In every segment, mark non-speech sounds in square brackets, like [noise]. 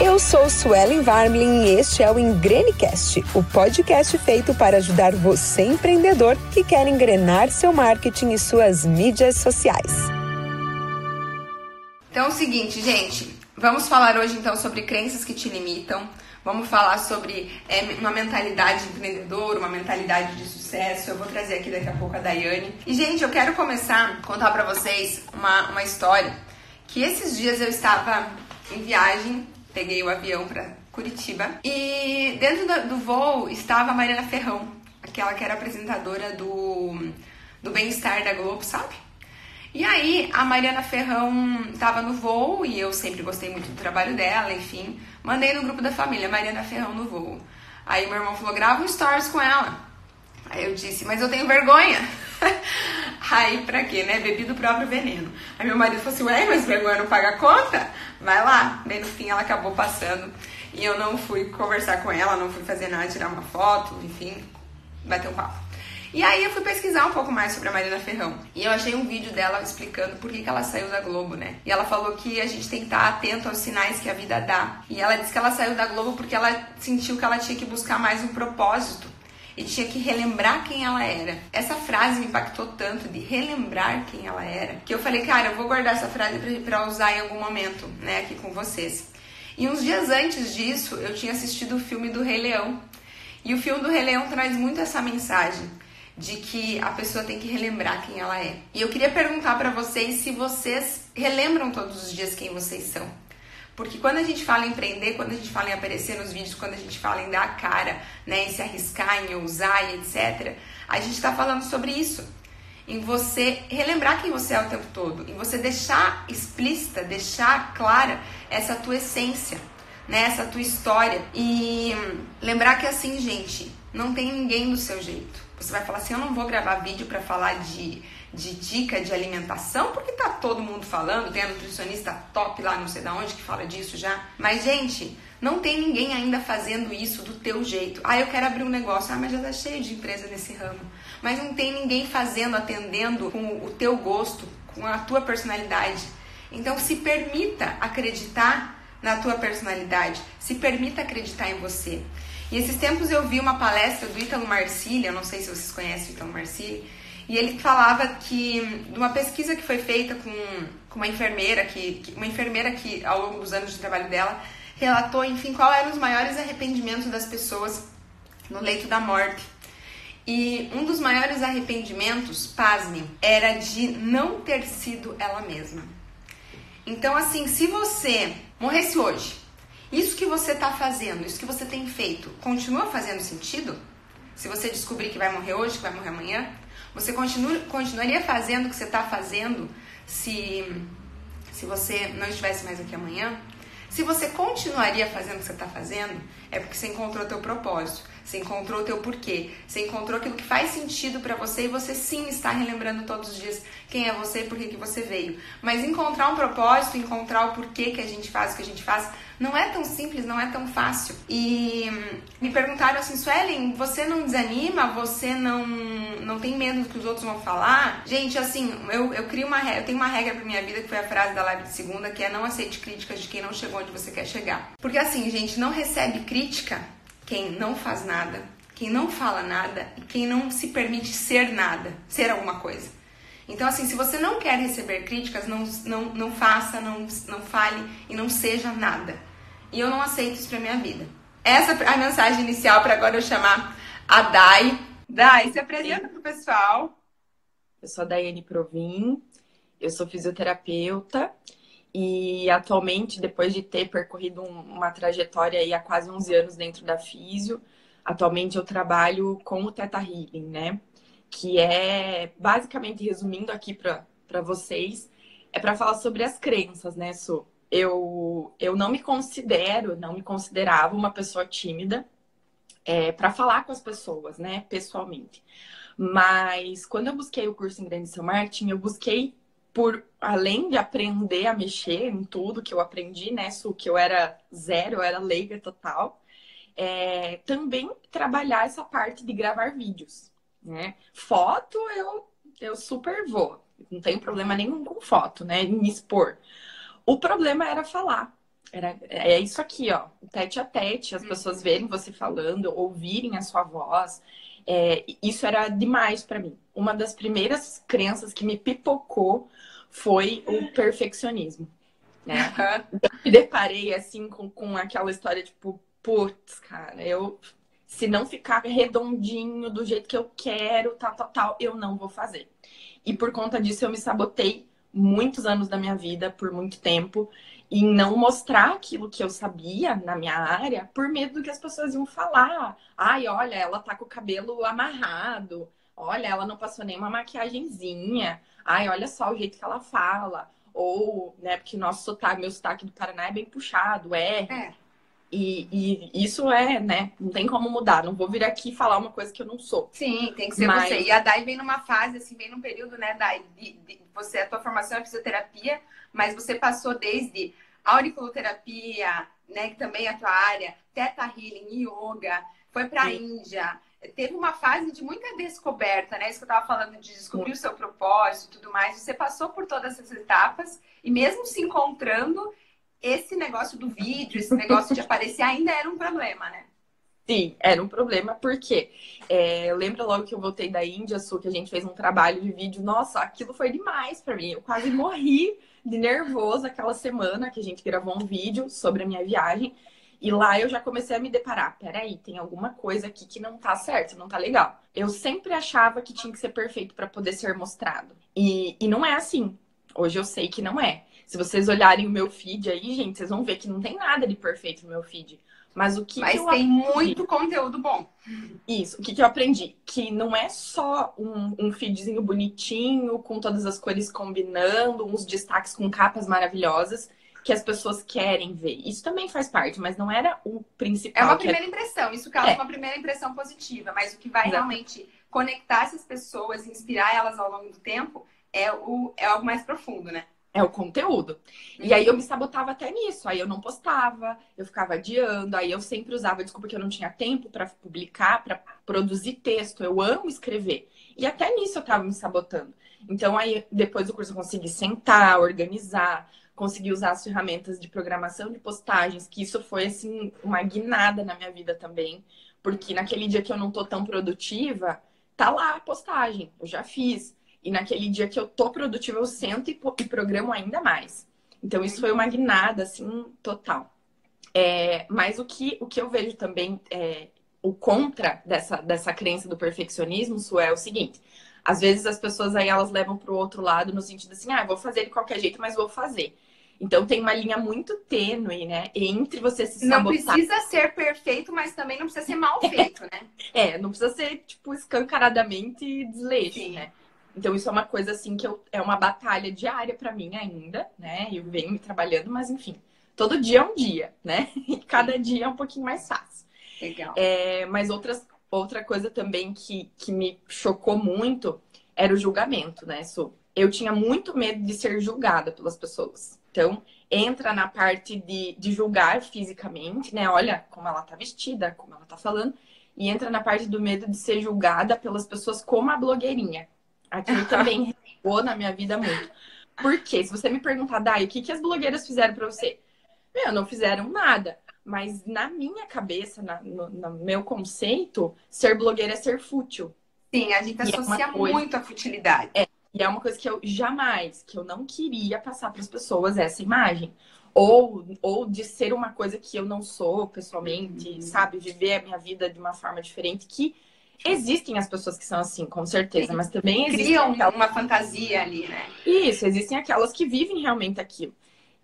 Eu sou Suelen Varmlin e este é o Engrenecast, o podcast feito para ajudar você empreendedor que quer engrenar seu marketing e suas mídias sociais. Então é o seguinte, gente, vamos falar hoje então sobre crenças que te limitam. Vamos falar sobre é, uma mentalidade empreendedora, uma mentalidade de sucesso. Eu vou trazer aqui daqui a pouco a Daiane. E, gente, eu quero começar a contar pra vocês uma, uma história que esses dias eu estava em viagem peguei o avião para Curitiba e dentro do, voo estava a Mariana Ferrão, aquela que era apresentadora do, do Bem-Estar da Globo, sabe? E aí a Mariana Ferrão estava no voo e eu sempre gostei muito do trabalho dela, enfim, mandei no grupo da família Mariana Ferrão no voo. Aí meu irmão falou: grava um stories com ela. Aí eu disse: mas eu tenho vergonha. [laughs] Aí pra quê, né? Bebi do próprio veneno. Aí meu marido falou assim: ué, mas vergonha não paga conta? Vai lá. Bem no fim ela acabou passando e eu não fui conversar com ela, não fui fazer nada, tirar uma foto, enfim, bater um papo. E aí eu fui pesquisar um pouco mais sobre a Marina Ferrão. E eu achei um vídeo dela explicando por que, que ela saiu da Globo, né? E ela falou que a gente tem que estar atento aos sinais que a vida dá. E ela disse que ela saiu da Globo porque ela sentiu que ela tinha que buscar mais um propósito e tinha que relembrar quem ela era. Essa frase me impactou tanto de relembrar quem ela era, que eu falei, cara, eu vou guardar essa frase para usar em algum momento, né, aqui com vocês. E uns dias antes disso, eu tinha assistido o filme do Rei Leão. E o filme do Rei Leão traz muito essa mensagem de que a pessoa tem que relembrar quem ela é. E eu queria perguntar para vocês se vocês relembram todos os dias quem vocês são. Porque quando a gente fala em empreender, quando a gente fala em aparecer nos vídeos, quando a gente fala em dar a cara, né, em se arriscar, em ousar e etc., a gente está falando sobre isso. Em você relembrar quem você é o tempo todo, em você deixar explícita, deixar clara essa tua essência, né, essa tua história. E lembrar que assim, gente, não tem ninguém do seu jeito. Você vai falar assim: eu não vou gravar vídeo para falar de de dica de alimentação, porque tá todo mundo falando, tem a nutricionista top lá, não sei da onde, que fala disso já. Mas, gente, não tem ninguém ainda fazendo isso do teu jeito. Ah, eu quero abrir um negócio. Ah, mas já tá cheio de empresa nesse ramo. Mas não tem ninguém fazendo, atendendo com o teu gosto, com a tua personalidade. Então, se permita acreditar na tua personalidade. Se permita acreditar em você. E esses tempos eu vi uma palestra do Ítalo Marcília, não sei se vocês conhecem o Ítalo Marcília, e ele falava que de uma pesquisa que foi feita com, com uma enfermeira que, uma enfermeira que ao longo dos anos de trabalho dela relatou, enfim, qual eram os maiores arrependimentos das pessoas no leito da morte. E um dos maiores arrependimentos, pasmem, era de não ter sido ela mesma. Então, assim, se você morresse hoje, isso que você está fazendo, isso que você tem feito, continua fazendo sentido? Se você descobrir que vai morrer hoje, que vai morrer amanhã, você continua, continuaria fazendo o que você está fazendo se, se você não estivesse mais aqui amanhã? Se você continuaria fazendo o que você está fazendo, é porque você encontrou o teu propósito, você encontrou o teu porquê, você encontrou aquilo que faz sentido para você e você sim está relembrando todos os dias quem é você e por que, que você veio. Mas encontrar um propósito, encontrar o porquê que a gente faz o que a gente faz, não é tão simples, não é tão fácil. E me perguntaram assim, Suelen, você não desanima? Você não, não tem medo do que os outros vão falar? Gente, assim, eu, eu crio uma eu tenho uma regra pra minha vida que foi a frase da live de segunda, que é não aceite críticas de quem não chegou onde você quer chegar. Porque assim, gente, não recebe crítica quem não faz nada, quem não fala nada e quem não se permite ser nada, ser alguma coisa. Então, assim, se você não quer receber críticas, não, não, não faça, não, não fale e não seja nada. E eu não aceito isso pra minha vida. Essa é a mensagem inicial para agora eu chamar a Dai. Dai, se apresenta pro pessoal. Eu sou a Daiane Provin, eu sou fisioterapeuta e atualmente, depois de ter percorrido uma trajetória aí há quase 11 anos dentro da Físio, atualmente eu trabalho com o Teta Healing, né? Que é, basicamente, resumindo aqui para vocês, é para falar sobre as crenças, né, Su? eu, eu não me considero, não me considerava uma pessoa tímida é, para falar com as pessoas, né, pessoalmente. Mas quando eu busquei o curso em Grande Seu Marketing, eu busquei por além de aprender a mexer em tudo que eu aprendi, né, Su, que eu era zero, eu era leiga total, é, também trabalhar essa parte de gravar vídeos, né? Foto eu, eu super vou, não tenho problema nenhum com foto, né, me expor. O problema era falar. Era, é isso aqui, ó, tete a tete, as pessoas verem você falando, ouvirem a sua voz. É, isso era demais para mim. Uma das primeiras crenças que me pipocou foi o perfeccionismo. Né? Então, me deparei assim com, com aquela história, tipo, putz, cara, eu se não ficar redondinho do jeito que eu quero, tal, tal, tal, eu não vou fazer. E por conta disso eu me sabotei muitos anos da minha vida, por muito tempo, em não mostrar aquilo que eu sabia na minha área, por medo do que as pessoas iam falar. Ai, olha, ela tá com o cabelo amarrado. Olha, ela não passou nenhuma maquiagemzinha. Ai, olha só o jeito que ela fala. Ou, né, porque nosso sotaque, meu sotaque do Paraná é bem puxado, é. é. E, e, isso é, né? Não tem como mudar. Não vou vir aqui falar uma coisa que eu não sou. Sim, tem que ser Mas... você. E a Dai vem numa fase, assim, vem num período, né, Dai? De, de, você, a tua formação é fisioterapia, mas você passou desde auriculoterapia, né, que também é a tua área, teta healing, yoga, foi para a Índia. Teve uma fase de muita descoberta, né? Isso que eu estava falando de descobrir o seu propósito e tudo mais. Você passou por todas essas etapas e mesmo se encontrando, esse negócio do vídeo, esse negócio de aparecer ainda era um problema, né? Sim, era um problema, porque é, lembra logo que eu voltei da Índia, Sul, que a gente fez um trabalho de vídeo. Nossa, aquilo foi demais para mim. Eu quase morri de nervoso aquela semana que a gente gravou um vídeo sobre a minha viagem. E lá eu já comecei a me deparar. Peraí, tem alguma coisa aqui que não tá certo, não tá legal. Eu sempre achava que tinha que ser perfeito para poder ser mostrado. E, e não é assim. Hoje eu sei que não é. Se vocês olharem o meu feed aí, gente, vocês vão ver que não tem nada de perfeito no meu feed. Mas o que. Mas que tem aprendi... muito conteúdo bom. Isso. O que, que eu aprendi? Que não é só um, um feedzinho bonitinho, com todas as cores combinando, uns destaques com capas maravilhosas que as pessoas querem ver. Isso também faz parte, mas não era o principal. É uma primeira impressão. Isso causa é. uma primeira impressão positiva. Mas o que vai Exato. realmente conectar essas pessoas, inspirar elas ao longo do tempo, é, o, é algo mais profundo, né? É o conteúdo. E aí eu me sabotava até nisso. Aí eu não postava, eu ficava adiando. Aí eu sempre usava desculpa que eu não tinha tempo para publicar, para produzir texto. Eu amo escrever. E até nisso eu tava me sabotando. Então aí depois do curso eu consegui sentar, organizar, consegui usar as ferramentas de programação de postagens, que isso foi assim uma guinada na minha vida também, porque naquele dia que eu não tô tão produtiva, tá lá a postagem, eu já fiz. E naquele dia que eu tô produtiva, eu sento e, e programo ainda mais. Então, isso foi uma guinada, assim, total. É, mas o que, o que eu vejo também, é, o contra dessa, dessa crença do perfeccionismo, isso é o seguinte. Às vezes as pessoas aí, elas levam para o outro lado no sentido assim, ah, vou fazer de qualquer jeito, mas vou fazer. Então tem uma linha muito tênue, né? Entre você se sabotar. Não precisa ser perfeito, mas também não precisa ser mal [laughs] feito, né? é, não precisa ser, tipo, escancaradamente desleixo, Sim. né? Então, isso é uma coisa assim que eu, é uma batalha diária para mim ainda, né? Eu venho me trabalhando, mas enfim, todo dia é um dia, né? [laughs] E cada dia é um pouquinho mais fácil. Legal. É, mas outras, outra coisa também que, que me chocou muito era o julgamento, né, Su? Eu tinha muito medo de ser julgada pelas pessoas. Então, entra na parte de, de julgar fisicamente, né? Olha como ela tá vestida, como ela tá falando. E entra na parte do medo de ser julgada pelas pessoas como a blogueirinha. Aquilo [laughs] também recuou na minha vida muito. Porque se você me perguntar, Dai, o que, que as blogueiras fizeram para você? Meu, não fizeram nada. Mas na minha cabeça, na, no, no, meu conceito, ser blogueira é ser fútil. Sim, a gente e é associa é muito a futilidade. É, e é uma coisa que eu jamais, que eu não queria passar para as pessoas essa imagem. Ou, ou de ser uma coisa que eu não sou pessoalmente, uhum. sabe? Viver a minha vida de uma forma diferente, que Existem as pessoas que são assim, com certeza, mas também existem. Criam aquelas... uma fantasia ali, né? Isso, existem aquelas que vivem realmente aquilo.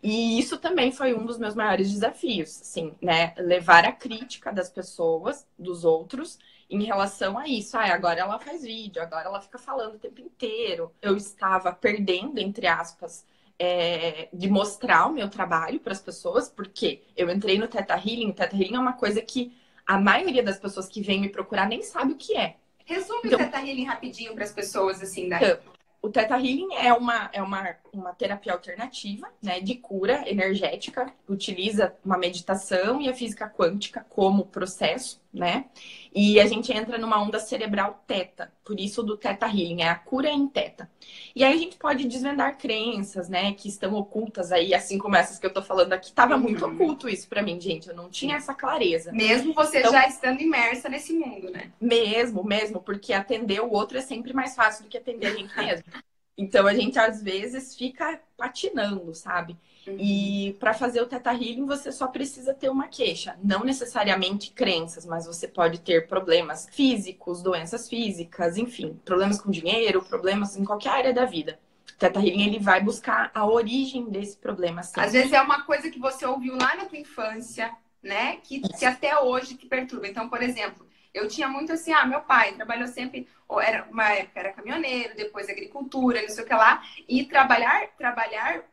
E isso também foi um dos meus maiores desafios, assim, né? Levar a crítica das pessoas, dos outros, em relação a isso. Ah, agora ela faz vídeo, agora ela fica falando o tempo inteiro. Eu estava perdendo, entre aspas, é, de mostrar o meu trabalho para as pessoas, porque eu entrei no Teta Healing. O Teta Healing é uma coisa que a maioria das pessoas que vêm me procurar nem sabe o que é. Resume então, o Teta Healing rapidinho para as pessoas, assim, daí. Então, o Teta Healing é uma, é uma, uma terapia alternativa, né, de cura energética. Utiliza uma meditação e a física quântica como processo, né? E a gente entra numa onda cerebral teta, por isso do teta healing, é a cura em teta. E aí a gente pode desvendar crenças, né, que estão ocultas aí, assim como essas que eu tô falando aqui. Tava uhum. muito oculto isso para mim, gente, eu não tinha essa clareza. Mesmo você então, já estando imersa nesse mundo, né? Mesmo, mesmo, porque atender o outro é sempre mais fácil do que atender a gente mesmo. [laughs] Então a gente às vezes fica patinando, sabe? Uhum. E para fazer o Teta Healing você só precisa ter uma queixa, não necessariamente crenças, mas você pode ter problemas físicos, doenças físicas, enfim, problemas com dinheiro, problemas em qualquer área da vida. O Teta Healing ele vai buscar a origem desse problema. Sempre. Às vezes é uma coisa que você ouviu lá na tua infância, né? Que, que até hoje te perturba. Então, por exemplo, eu tinha muito assim, ah, meu pai trabalhou sempre, ou era uma época era caminhoneiro, depois agricultura, não sei o que lá, e trabalhar, trabalhar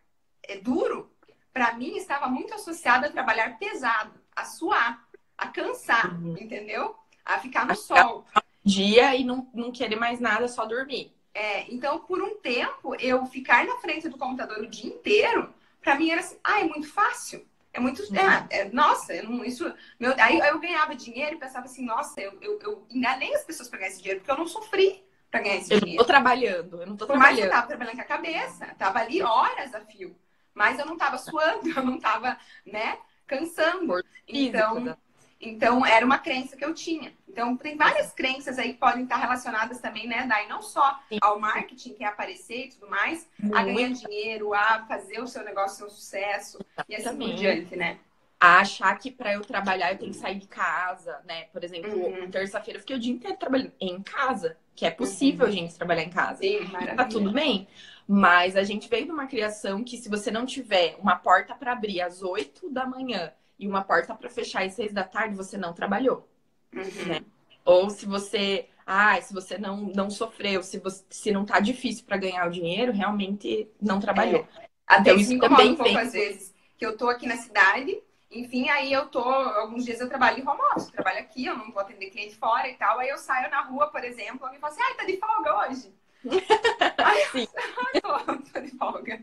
é, duro, para mim estava muito associado a trabalhar pesado, a suar, a cansar, uhum. entendeu? A ficar no a sol. Dia e não, não querer mais nada, só dormir. É, então, por um tempo, eu ficar na frente do computador o dia inteiro, para mim era assim, ah, é muito fácil. É muito. É, é, nossa, eu não, isso. Meu, aí eu ganhava dinheiro e pensava assim, nossa, eu, eu, eu enganei as pessoas para ganhar esse dinheiro, porque eu não sofri para ganhar esse eu dinheiro. Eu tô trabalhando, eu não tô Por trabalhando. que eu tava trabalhando com a cabeça, tava ali horas a fio. Mas eu não tava suando, [laughs] eu não tava, né, cansando. Então, né? Então, era uma crença que eu tinha. Então, tem várias crenças aí que podem estar relacionadas também, né, Dai? Não só ao marketing, que é aparecer e tudo mais, Muito. a ganhar dinheiro, a fazer o seu negócio ser um sucesso e assim por diante, né? A achar que para eu trabalhar eu tenho que sair de casa, né? Por exemplo, uhum. terça-feira eu fiquei o dia inteiro trabalhando em casa, que é possível uhum. gente trabalhar em casa. Sim, maravilha. Tá tudo bem. Mas a gente veio de uma criação que se você não tiver uma porta para abrir às 8 da manhã e uma porta para fechar às seis da tarde, você não trabalhou. Uhum. Né? Ou se você, ah, se você não, não sofreu, se, você, se não tá difícil para ganhar o dinheiro, realmente não trabalhou. É. Até então, isso também um pouco às vezes, que eu tô aqui na cidade, enfim, aí eu tô, alguns dias eu trabalho em home office, trabalho aqui, eu não vou atender cliente fora e tal, aí eu saio na rua, por exemplo, alguém fala assim, ai, tá de folga hoje. [laughs] Ai, Sim. Eu [laughs] tô, tô de folga.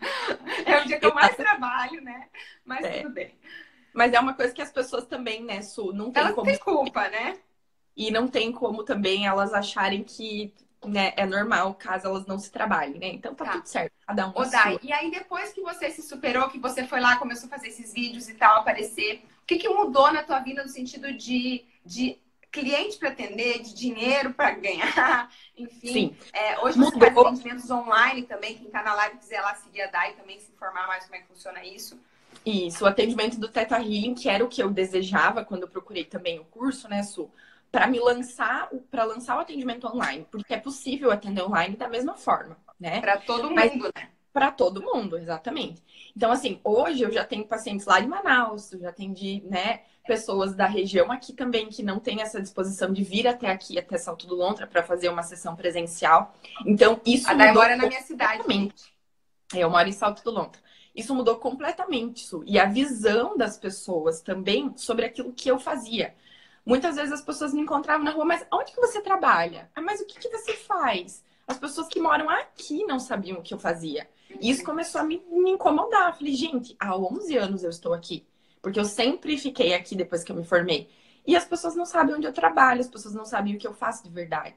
É o dia que eu mais trabalho, né? Mas é. tudo bem. Mas é uma coisa que as pessoas também, né, Su, não tem elas como. Tem culpa, né? E não tem como também elas acharem que né, é normal caso elas não se trabalhem, né? Então tá, tá. tudo certo, cada um. Ô, Dai, e aí depois que você se superou, que você foi lá, começou a fazer esses vídeos e tal, aparecer, o que, que mudou na tua vida no sentido de, de cliente para atender, de dinheiro para ganhar, [laughs] enfim. É, hoje você faz atendimentos online também, quem tá na live quiser lá seguir a Dai também se informar mais como é que funciona isso. Isso, o atendimento do Teta Healing, que era o que eu desejava quando eu procurei também o curso, né, Su? Para me lançar, para lançar o atendimento online, porque é possível atender online da mesma forma, né? Para todo Mas, mundo, né? Para todo mundo, exatamente. Então, assim, hoje eu já tenho pacientes lá de Manaus, eu já atendi, né, pessoas da região aqui também que não têm essa disposição de vir até aqui, até Salto do Lontra, para fazer uma sessão presencial. Então, isso. A Day mora na minha cidade. Eu moro em Salto do Lontra. Isso mudou completamente isso. E a visão das pessoas também sobre aquilo que eu fazia. Muitas vezes as pessoas me encontravam na rua, mas onde que você trabalha? Ah, mas o que, que você faz? As pessoas que moram aqui não sabiam o que eu fazia. E isso começou a me, me incomodar. Falei, gente, há 11 anos eu estou aqui. Porque eu sempre fiquei aqui depois que eu me formei. E as pessoas não sabem onde eu trabalho, as pessoas não sabem o que eu faço de verdade.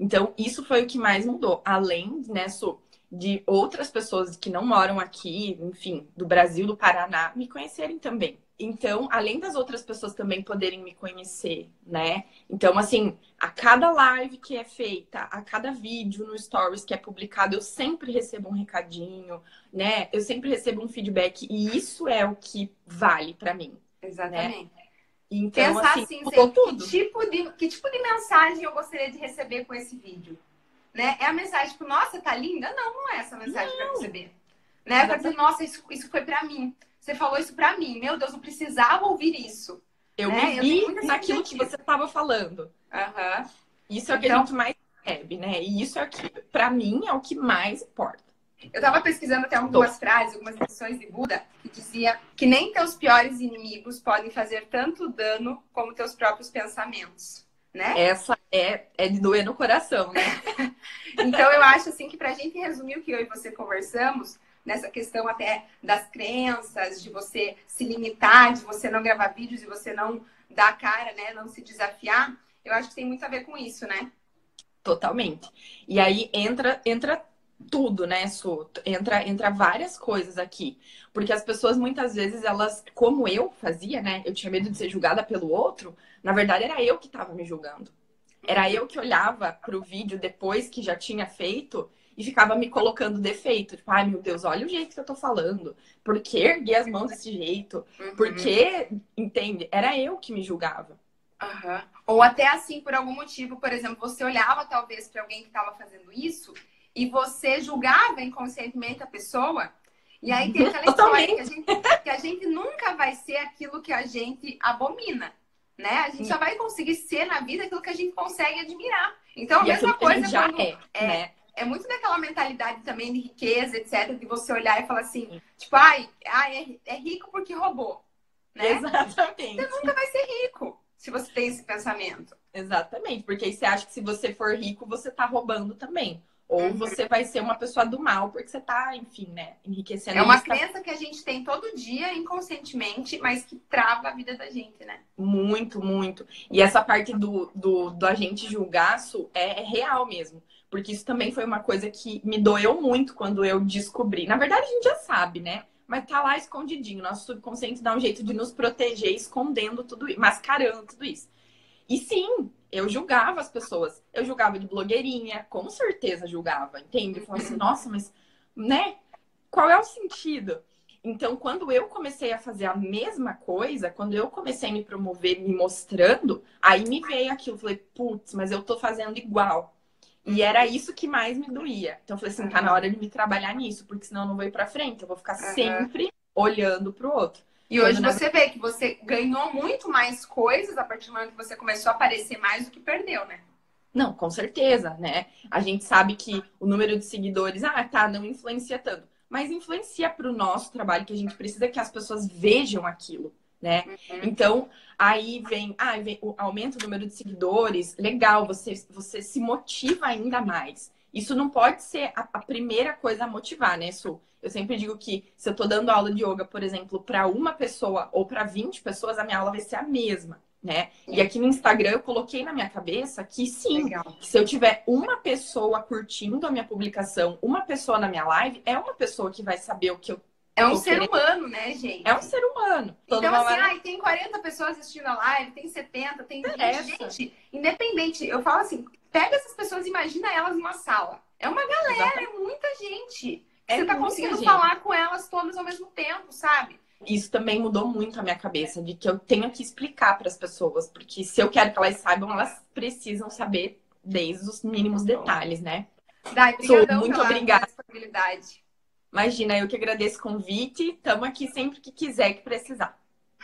Então, isso foi o que mais mudou. Além, né, Su, de outras pessoas que não moram aqui, enfim, do Brasil, do Paraná, me conhecerem também. Então, além das outras pessoas também poderem me conhecer, né? Então, assim, a cada live que é feita, a cada vídeo no Stories que é publicado, eu sempre recebo um recadinho, né? Eu sempre recebo um feedback e isso é o que vale para mim. Né? Exatamente. Né? Então, Pensar assim, assim que, tipo de, que tipo de mensagem eu gostaria de receber com esse vídeo? Né? É a mensagem, tipo, nossa, tá linda? Não, não é essa mensagem para receber. Né? Pra dizer, nossa, isso, isso foi para mim. Você falou isso para mim. Meu Deus, eu precisava ouvir isso. Eu né? vi eu naquilo que você estava falando. Uhum. Isso é o que então... a gente mais recebe, né? E isso é que, para mim, é o que mais importa. Eu estava pesquisando até algumas frases, algumas lições de Buda, que dizia que nem teus piores inimigos podem fazer tanto dano como teus próprios pensamentos né? Essa é, é de doer no coração, né? [laughs] então eu acho assim que pra gente resumir o que eu e você conversamos, nessa questão até das crenças, de você se limitar, de você não gravar vídeos e você não dar cara, né? Não se desafiar. Eu acho que tem muito a ver com isso, né? Totalmente. E aí entra, entra tudo, né, Su? Entra, entra várias coisas aqui. Porque as pessoas, muitas vezes, elas, como eu fazia, né? Eu tinha medo de ser julgada pelo outro. Na verdade, era eu que estava me julgando. Era eu que olhava para o vídeo depois que já tinha feito e ficava me colocando defeito. Tipo, ai meu Deus, olha o jeito que eu tô falando. Por que ergui as mãos desse jeito? Uhum. Por que, entende? Era eu que me julgava. Uhum. Ou até assim, por algum motivo, por exemplo, você olhava talvez para alguém que estava fazendo isso e você julgava inconscientemente a pessoa. E aí tem aquela [laughs] história que a, gente, que a gente nunca vai ser aquilo que a gente abomina. Né? A gente só vai conseguir ser na vida aquilo que a gente consegue admirar. Então, a e mesma coisa já quando, é, é, né? é muito daquela mentalidade também de riqueza, etc., de você olhar e falar assim, tipo, ai, ai é, é rico porque roubou. Né? Exatamente. Você nunca vai ser rico se você tem esse pensamento. Exatamente, porque aí você acha que se você for rico, você tá roubando também. Ou uhum. você vai ser uma pessoa do mal, porque você tá, enfim, né, enriquecendo. É uma crença que a gente tem todo dia, inconscientemente, mas que trava a vida da gente, né? Muito, muito. E essa parte do, do, do agente julgaço é, é real mesmo. Porque isso também foi uma coisa que me doeu muito quando eu descobri. Na verdade, a gente já sabe, né? Mas tá lá escondidinho. Nosso subconsciente dá um jeito de nos proteger, escondendo tudo isso, mascarando tudo isso. E sim, eu julgava as pessoas. Eu julgava de blogueirinha, com certeza julgava, entende? Eu falava assim, nossa, mas, né? Qual é o sentido? Então, quando eu comecei a fazer a mesma coisa, quando eu comecei a me promover, me mostrando, aí me veio aquilo. Falei, putz, mas eu tô fazendo igual. E era isso que mais me doía. Então eu falei assim, tá na hora de me trabalhar nisso, porque senão eu não vou ir pra frente. Eu vou ficar uhum. sempre olhando pro outro. E hoje Quando você na... vê que você ganhou muito mais coisas a partir do momento que você começou a aparecer mais do que perdeu, né? Não, com certeza, né? A gente sabe que o número de seguidores, ah, tá, não influencia tanto. Mas influencia para o nosso trabalho, que a gente precisa que as pessoas vejam aquilo né? Uhum. Então, aí vem, ah, vem o aumento do número de seguidores, legal, você, você se motiva ainda mais. Isso não pode ser a, a primeira coisa a motivar, né, Su? Eu sempre digo que se eu tô dando aula de yoga, por exemplo, para uma pessoa ou para 20 pessoas, a minha aula vai ser a mesma, né? E aqui no Instagram eu coloquei na minha cabeça que sim, que se eu tiver uma pessoa curtindo a minha publicação, uma pessoa na minha live, é uma pessoa que vai saber o que eu é um ser humano, né, gente? É um ser humano. então, assim, ai, tem 40 pessoas assistindo a live, tem 70, tem 20. Gente, independente, eu falo assim, pega essas pessoas e imagina elas numa sala. É uma galera, Exatamente. é muita gente. É Você tá conseguindo gente. falar com elas todas ao mesmo tempo, sabe? Isso também mudou muito a minha cabeça, de que eu tenho que explicar para as pessoas, porque se eu quero que elas saibam, elas precisam saber desde os mínimos detalhes, né? Dai, muito obrigada. Imagina, eu que agradeço o convite. Estamos aqui sempre que quiser, que precisar.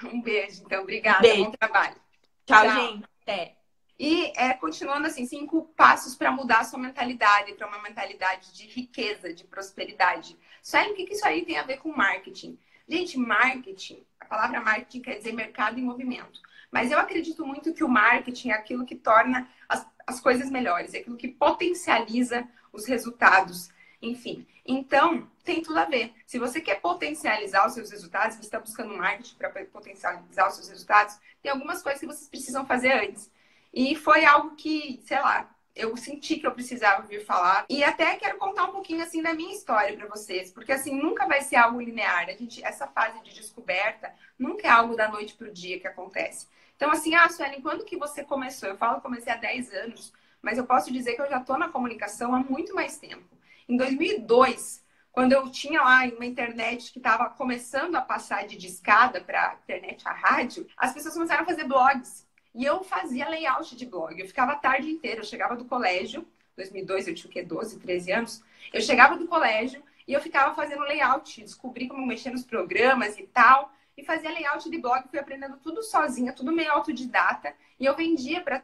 Um beijo, então. Obrigada. Beijo. Bom trabalho. Tchau, Tchau. gente. Até. E é, continuando assim, cinco passos para mudar a sua mentalidade, para uma mentalidade de riqueza, de prosperidade. Sabe o que, que isso aí tem a ver com marketing? Gente, marketing, a palavra marketing quer dizer mercado em movimento. Mas eu acredito muito que o marketing é aquilo que torna as, as coisas melhores, é aquilo que potencializa os resultados. Enfim, então tem tudo a ver. Se você quer potencializar os seus resultados, você está buscando marketing para potencializar os seus resultados, tem algumas coisas que vocês precisam fazer antes. E foi algo que, sei lá, eu senti que eu precisava vir falar. E até quero contar um pouquinho assim da minha história para vocês, porque assim nunca vai ser algo linear. A gente essa fase de descoberta nunca é algo da noite pro dia que acontece. Então assim, ah, Suelen, quando que você começou? Eu falo comecei há 10 anos, mas eu posso dizer que eu já estou na comunicação há muito mais tempo. Em 2002, quando eu tinha lá uma internet que estava começando a passar de discada para internet a rádio, as pessoas começaram a fazer blogs. E eu fazia layout de blog. Eu ficava a tarde inteira. Eu chegava do colégio, 2002 eu tinha o quê? 12, 13 anos. Eu chegava do colégio e eu ficava fazendo layout. Descobri como mexer nos programas e tal. E fazia layout de blog. Fui aprendendo tudo sozinha, tudo meio autodidata. E eu vendia para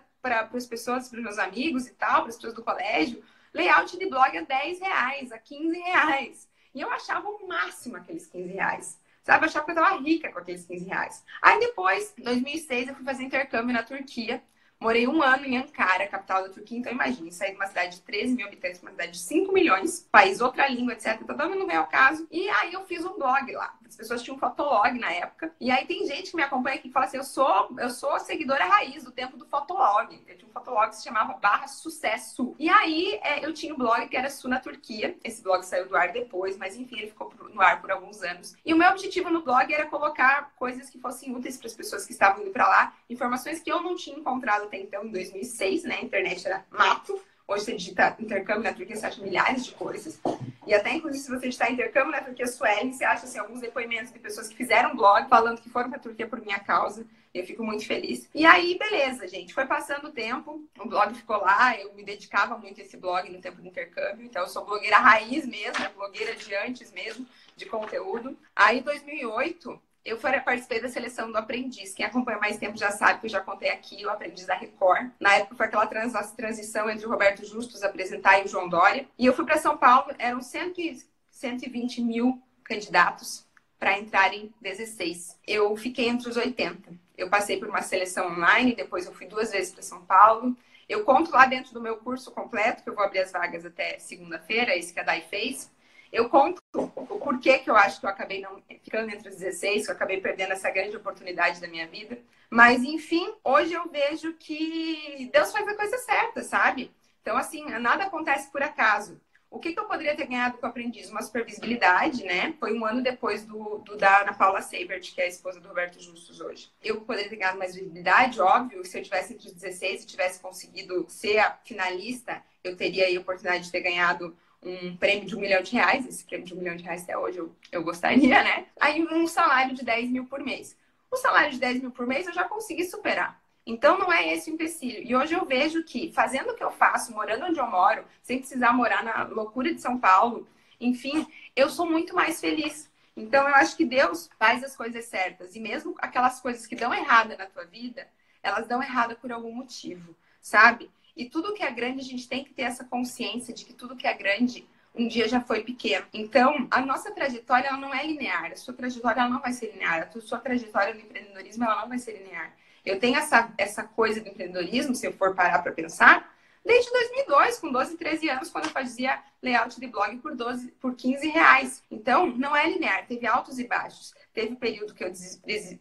as pessoas, para os meus amigos e tal, para as pessoas do colégio, layout de blog a 10 reais, a 15 reais. E eu achava o máximo aqueles 15 reais. Sabe, eu achava que eu tava rica com aqueles 15 reais. Aí depois, em 2006, eu fui fazer intercâmbio na Turquia Morei um ano em Ankara, capital da Turquia. Então, imagine, sair de uma cidade de 13 mil habitantes para uma cidade de 5 milhões, país, outra língua, etc. Então, não vem ao caso. E aí, eu fiz um blog lá. As pessoas tinham fotolog na época. E aí, tem gente que me acompanha aqui e fala assim: eu sou, eu sou seguidora raiz do tempo do fotolog. Eu tinha um fotolog que se chamava Barra Sucesso. E aí, é, eu tinha um blog que era Su na Turquia. Esse blog saiu do ar depois, mas enfim, ele ficou no ar por alguns anos. E o meu objetivo no blog era colocar coisas que fossem úteis para as pessoas que estavam indo para lá, informações que eu não tinha encontrado até então, em 2006, né? A internet era mato. Hoje você digita intercâmbio na Turquia, você acha milhares de coisas. E até, inclusive, se você digitar intercâmbio na Turquia Suelen, você acha assim, alguns depoimentos de pessoas que fizeram blog falando que foram para a Turquia por minha causa. Eu fico muito feliz. E aí, beleza, gente. Foi passando o tempo, o blog ficou lá, eu me dedicava muito a esse blog no tempo do intercâmbio. Então, eu sou blogueira raiz mesmo, né? blogueira de antes mesmo, de conteúdo. Aí, em 2008, eu participei da seleção do aprendiz. Quem acompanha mais tempo já sabe que eu já contei aqui o aprendiz da Record. Na época foi aquela trans transição entre o Roberto Justus apresentar e o João Dória. E eu fui para São Paulo, eram 100, 120 mil candidatos para entrarem 16. Eu fiquei entre os 80. Eu passei por uma seleção online, depois eu fui duas vezes para São Paulo. Eu conto lá dentro do meu curso completo, que eu vou abrir as vagas até segunda-feira, esse que a Dai fez. Eu conto o porquê que eu acho que eu acabei não ficando entre os 16, que eu acabei perdendo essa grande oportunidade da minha vida. Mas, enfim, hoje eu vejo que Deus faz a coisa certa, sabe? Então, assim, nada acontece por acaso. O que, que eu poderia ter ganhado com o aprendiz? Uma supervisibilidade, né? Foi um ano depois do, do da Ana Paula Seibert, que é a esposa do Roberto Justus hoje. Eu poderia ter ganhado mais visibilidade, óbvio. Se eu tivesse entre os 16 e tivesse conseguido ser a finalista, eu teria aí a oportunidade de ter ganhado um prêmio de um milhão de reais, esse prêmio de um milhão de reais até hoje eu, eu gostaria, né? Aí um salário de 10 mil por mês. O salário de 10 mil por mês eu já consegui superar. Então não é esse o empecilho. E hoje eu vejo que, fazendo o que eu faço, morando onde eu moro, sem precisar morar na loucura de São Paulo, enfim, eu sou muito mais feliz. Então eu acho que Deus faz as coisas certas. E mesmo aquelas coisas que dão errada na tua vida, elas dão errada por algum motivo, sabe? E tudo que é grande, a gente tem que ter essa consciência de que tudo que é grande um dia já foi pequeno. Então, a nossa trajetória ela não é linear. A sua trajetória ela não vai ser linear. A sua trajetória no empreendedorismo ela não vai ser linear. Eu tenho essa, essa coisa do empreendedorismo, se eu for parar para pensar, desde 2002, com 12, 13 anos, quando eu fazia layout de blog por, 12, por 15 reais. Então, não é linear. Teve altos e baixos. Teve período que eu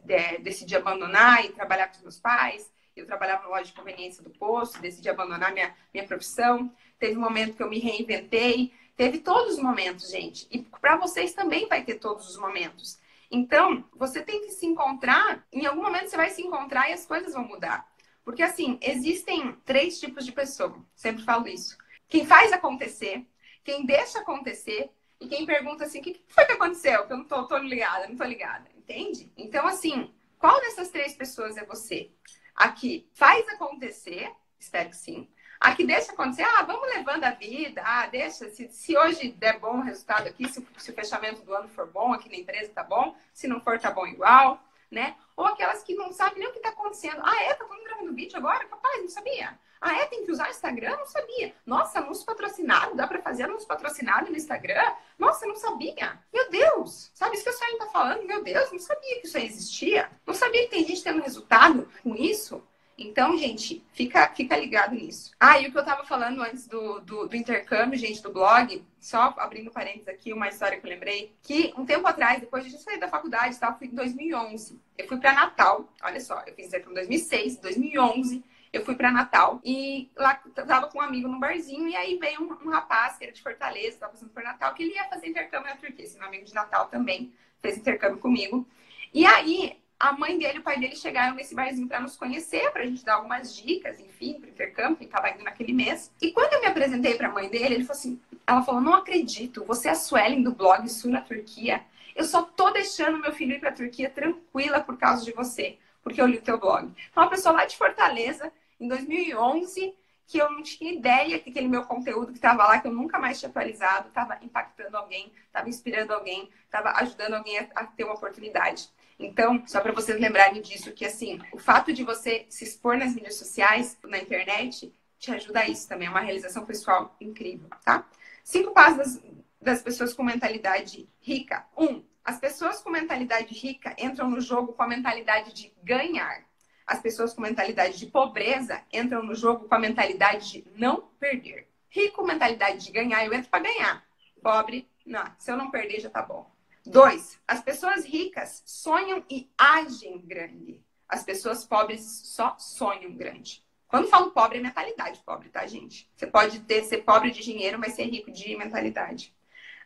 é, decidi abandonar e trabalhar com os meus pais eu trabalhava na loja de conveniência do posto, decidi abandonar minha, minha profissão. Teve um momento que eu me reinventei. Teve todos os momentos, gente. E para vocês também vai ter todos os momentos. Então, você tem que se encontrar. Em algum momento você vai se encontrar e as coisas vão mudar. Porque, assim, existem três tipos de pessoa. Sempre falo isso. Quem faz acontecer, quem deixa acontecer e quem pergunta assim: o que foi que aconteceu? Que eu não tô, tô ligada, não tô ligada. Entende? Então, assim, qual dessas três pessoas é você? Aqui faz acontecer, espero que sim. Aqui deixa acontecer, ah, vamos levando a vida, ah, deixa, se, se hoje der bom resultado aqui, se, se, o fechamento do ano for bom, aqui na empresa tá bom, se não for, tá bom igual, né? Ou aquelas que não sabem nem o que tá acontecendo. Ah, é? Tá todo gravando vídeo agora? Capaz, não sabia. Ah, é? Tem que usar Instagram? Não sabia. Nossa, anúncio patrocinado, dá para fazer anúncio patrocinado no Instagram? Nossa, não sabia. Meu Deus, sabe isso que a Suelen tá falando? Meu Deus, não sabia que isso aí existia. Não sabia que tem gente tendo resultado com isso. Então, gente, fica, fica ligado nisso. Ah, e o que eu tava falando antes do, do, do, intercâmbio, gente, do blog, só abrindo parênteses aqui, uma história que eu lembrei, que um tempo atrás, depois de eu sair da faculdade tal, fui em 2011. Eu fui para Natal, olha só, eu fiz intercâmbio em 2006, 2011 eu fui para Natal e lá tava com um amigo num barzinho e aí veio um, um rapaz que era de Fortaleza, tava passando por Natal, que ele ia fazer intercâmbio na Turquia. Esse meu amigo de Natal também fez intercâmbio comigo. E aí a mãe dele e o pai dele chegaram nesse barzinho para nos conhecer, para a gente dar algumas dicas, enfim, para intercâmbio, que estava indo naquele mês. E quando eu me apresentei para a mãe dele, ele falou assim: ela falou, não acredito, você é a Suelen do blog Sul na Turquia. Eu só tô deixando meu filho ir para a Turquia tranquila por causa de você porque eu li o teu blog. Então, uma pessoa lá de Fortaleza, em 2011, que eu não tinha ideia que aquele meu conteúdo que estava lá, que eu nunca mais tinha atualizado, estava impactando alguém, estava inspirando alguém, estava ajudando alguém a, a, ter uma oportunidade. Então, só para vocês lembrarem disso, que assim, o fato de você se expor nas mídias sociais, na internet, te ajuda a isso também. É uma realização pessoal incrível, tá? Cinco passos das, das pessoas com mentalidade rica. Um, as pessoas com mentalidade rica entram no jogo com a mentalidade de ganhar. As pessoas com mentalidade de pobreza entram no jogo com a mentalidade de não perder. Rico, mentalidade de ganhar, eu entro para ganhar. Pobre, não, se eu não perder já tá bom. Dois, as pessoas ricas sonham e agem grande. As pessoas pobres só sonham grande. Quando falo pobre, é mentalidade pobre, tá, gente? Você pode ter, ser pobre de dinheiro, mas ser rico de mentalidade.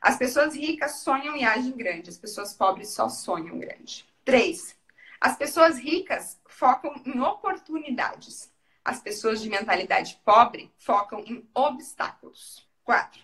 As pessoas ricas sonham e agem grande. As pessoas pobres só sonham grande. Três, as pessoas ricas focam em oportunidades. As pessoas de mentalidade pobre focam em obstáculos. Quatro,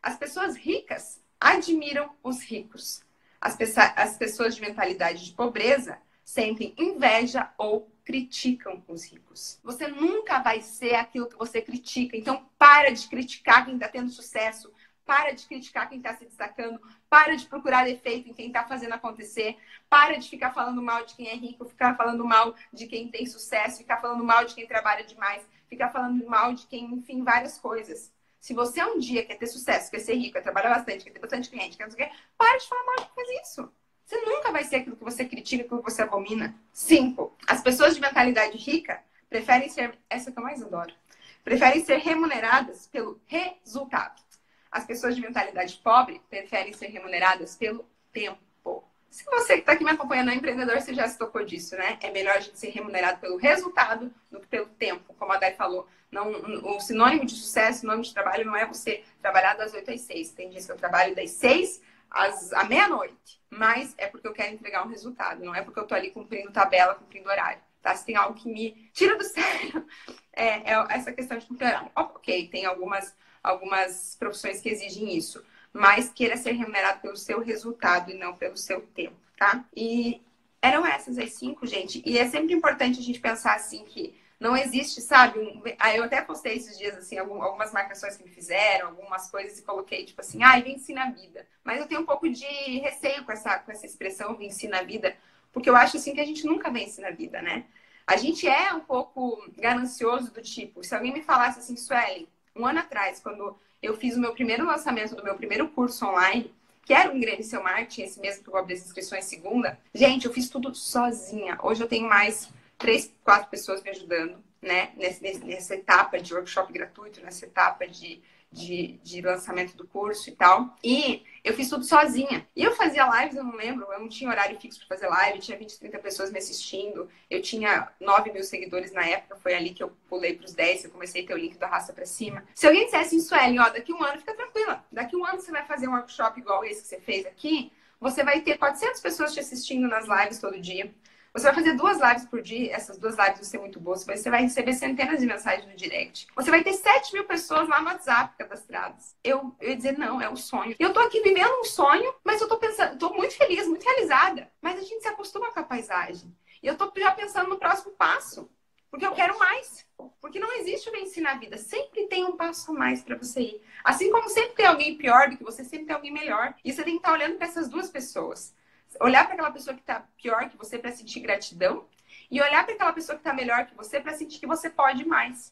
as pessoas ricas admiram os ricos. As, as pessoas de mentalidade de pobreza sentem inveja ou criticam os ricos. Você nunca vai ser aquilo que você critica. Então, para de criticar quem está tendo sucesso. Para de criticar quem está se destacando. Para de procurar defeito em quem está fazendo acontecer. Para de ficar falando mal de quem é rico, ficar falando mal de quem tem sucesso, ficar falando mal de quem trabalha demais, ficar falando mal de quem, enfim, várias coisas. Se você um dia quer ter sucesso, quer ser rico, quer trabalhar bastante, quer ter bastante cliente, quer não sei o quê, para de falar mal de quem faz isso. Você nunca vai ser aquilo que você critica, aquilo que você abomina. Cinco, as pessoas de mentalidade rica preferem ser, essa que eu mais adoro, preferem ser remuneradas pelo resultado. As pessoas de mentalidade pobre preferem ser remuneradas pelo tempo. Se você que está aqui me acompanhando é empreendedor, você já se tocou disso, né? É melhor a gente ser remunerado pelo resultado do que pelo tempo, como a Dai falou. Não, o sinônimo de sucesso, sinônimo de trabalho não é você trabalhar das 8 às 6. Tem dias que eu trabalho das 6 às, à meia-noite. Mas é porque eu quero entregar um resultado, não é porque eu tô ali cumprindo tabela, cumprindo horário. Tá? Se tem algo que me tira do sério, [laughs] é, é essa questão de cumprir horário. Ok, tem algumas, algumas profissões que exigem isso, mas queira ser remunerado pelo seu resultado e não pelo seu tempo, tá? E eram essas as cinco, gente. E é sempre importante a gente pensar assim que não existe, sabe? Um... Ah, eu até postei esses dias, assim, algumas marcações que me fizeram, algumas coisas e coloquei, tipo assim, ai, ah, venci na vida. Mas eu tenho um pouco de receio com essa, com essa expressão, venci na vida, porque eu acho, assim, que a gente nunca vence na vida, né? A gente é um pouco ganancioso do tipo, se alguém me falasse assim, Sueli, um ano atrás, quando eu fiz o meu primeiro lançamento do meu primeiro curso online, que era o Ingrediente Seu Marketing, esse mesmo que eu vou abrir as inscrições segunda, gente, eu fiz tudo sozinha. Hoje eu tenho mais três, quatro pessoas me ajudando, né? Nessa, nessa etapa de workshop gratuito, nessa etapa de, de, de, lançamento do curso e tal. E eu fiz tudo sozinha. E eu fazia lives, eu não lembro, eu não tinha horário fixo para fazer live, tinha 20, 30 pessoas me assistindo. Eu tinha 9 mil seguidores na época, foi ali que eu pulei para os 10, eu comecei a ter o link da raça para cima. Se alguém dissesse em Suelen, ó, daqui um ano, fica tranquila. Daqui um ano você vai fazer um workshop igual esse que você fez aqui, você vai ter 400 pessoas te assistindo nas lives todo dia. Você vai fazer duas lives por dia, essas duas lives vão ser muito boas, você vai receber centenas de mensagens no direct. Você vai ter 7 mil pessoas lá no WhatsApp cadastradas. Eu, eu ia dizer, não, é um sonho. Eu tô aqui vivendo um sonho, mas eu tô pensando, tô muito feliz, muito realizada. Mas a gente se acostuma com a paisagem. E eu tô já pensando no próximo passo. Porque eu quero mais. Porque não existe o vencer na vida. Sempre tem um passo a mais para você ir. Assim como sempre tem alguém pior do que você, sempre tem alguém melhor. E você tem que estar olhando para essas duas pessoas olhar para aquela pessoa que está pior que você para sentir gratidão e olhar para aquela pessoa que está melhor que você para sentir que você pode mais.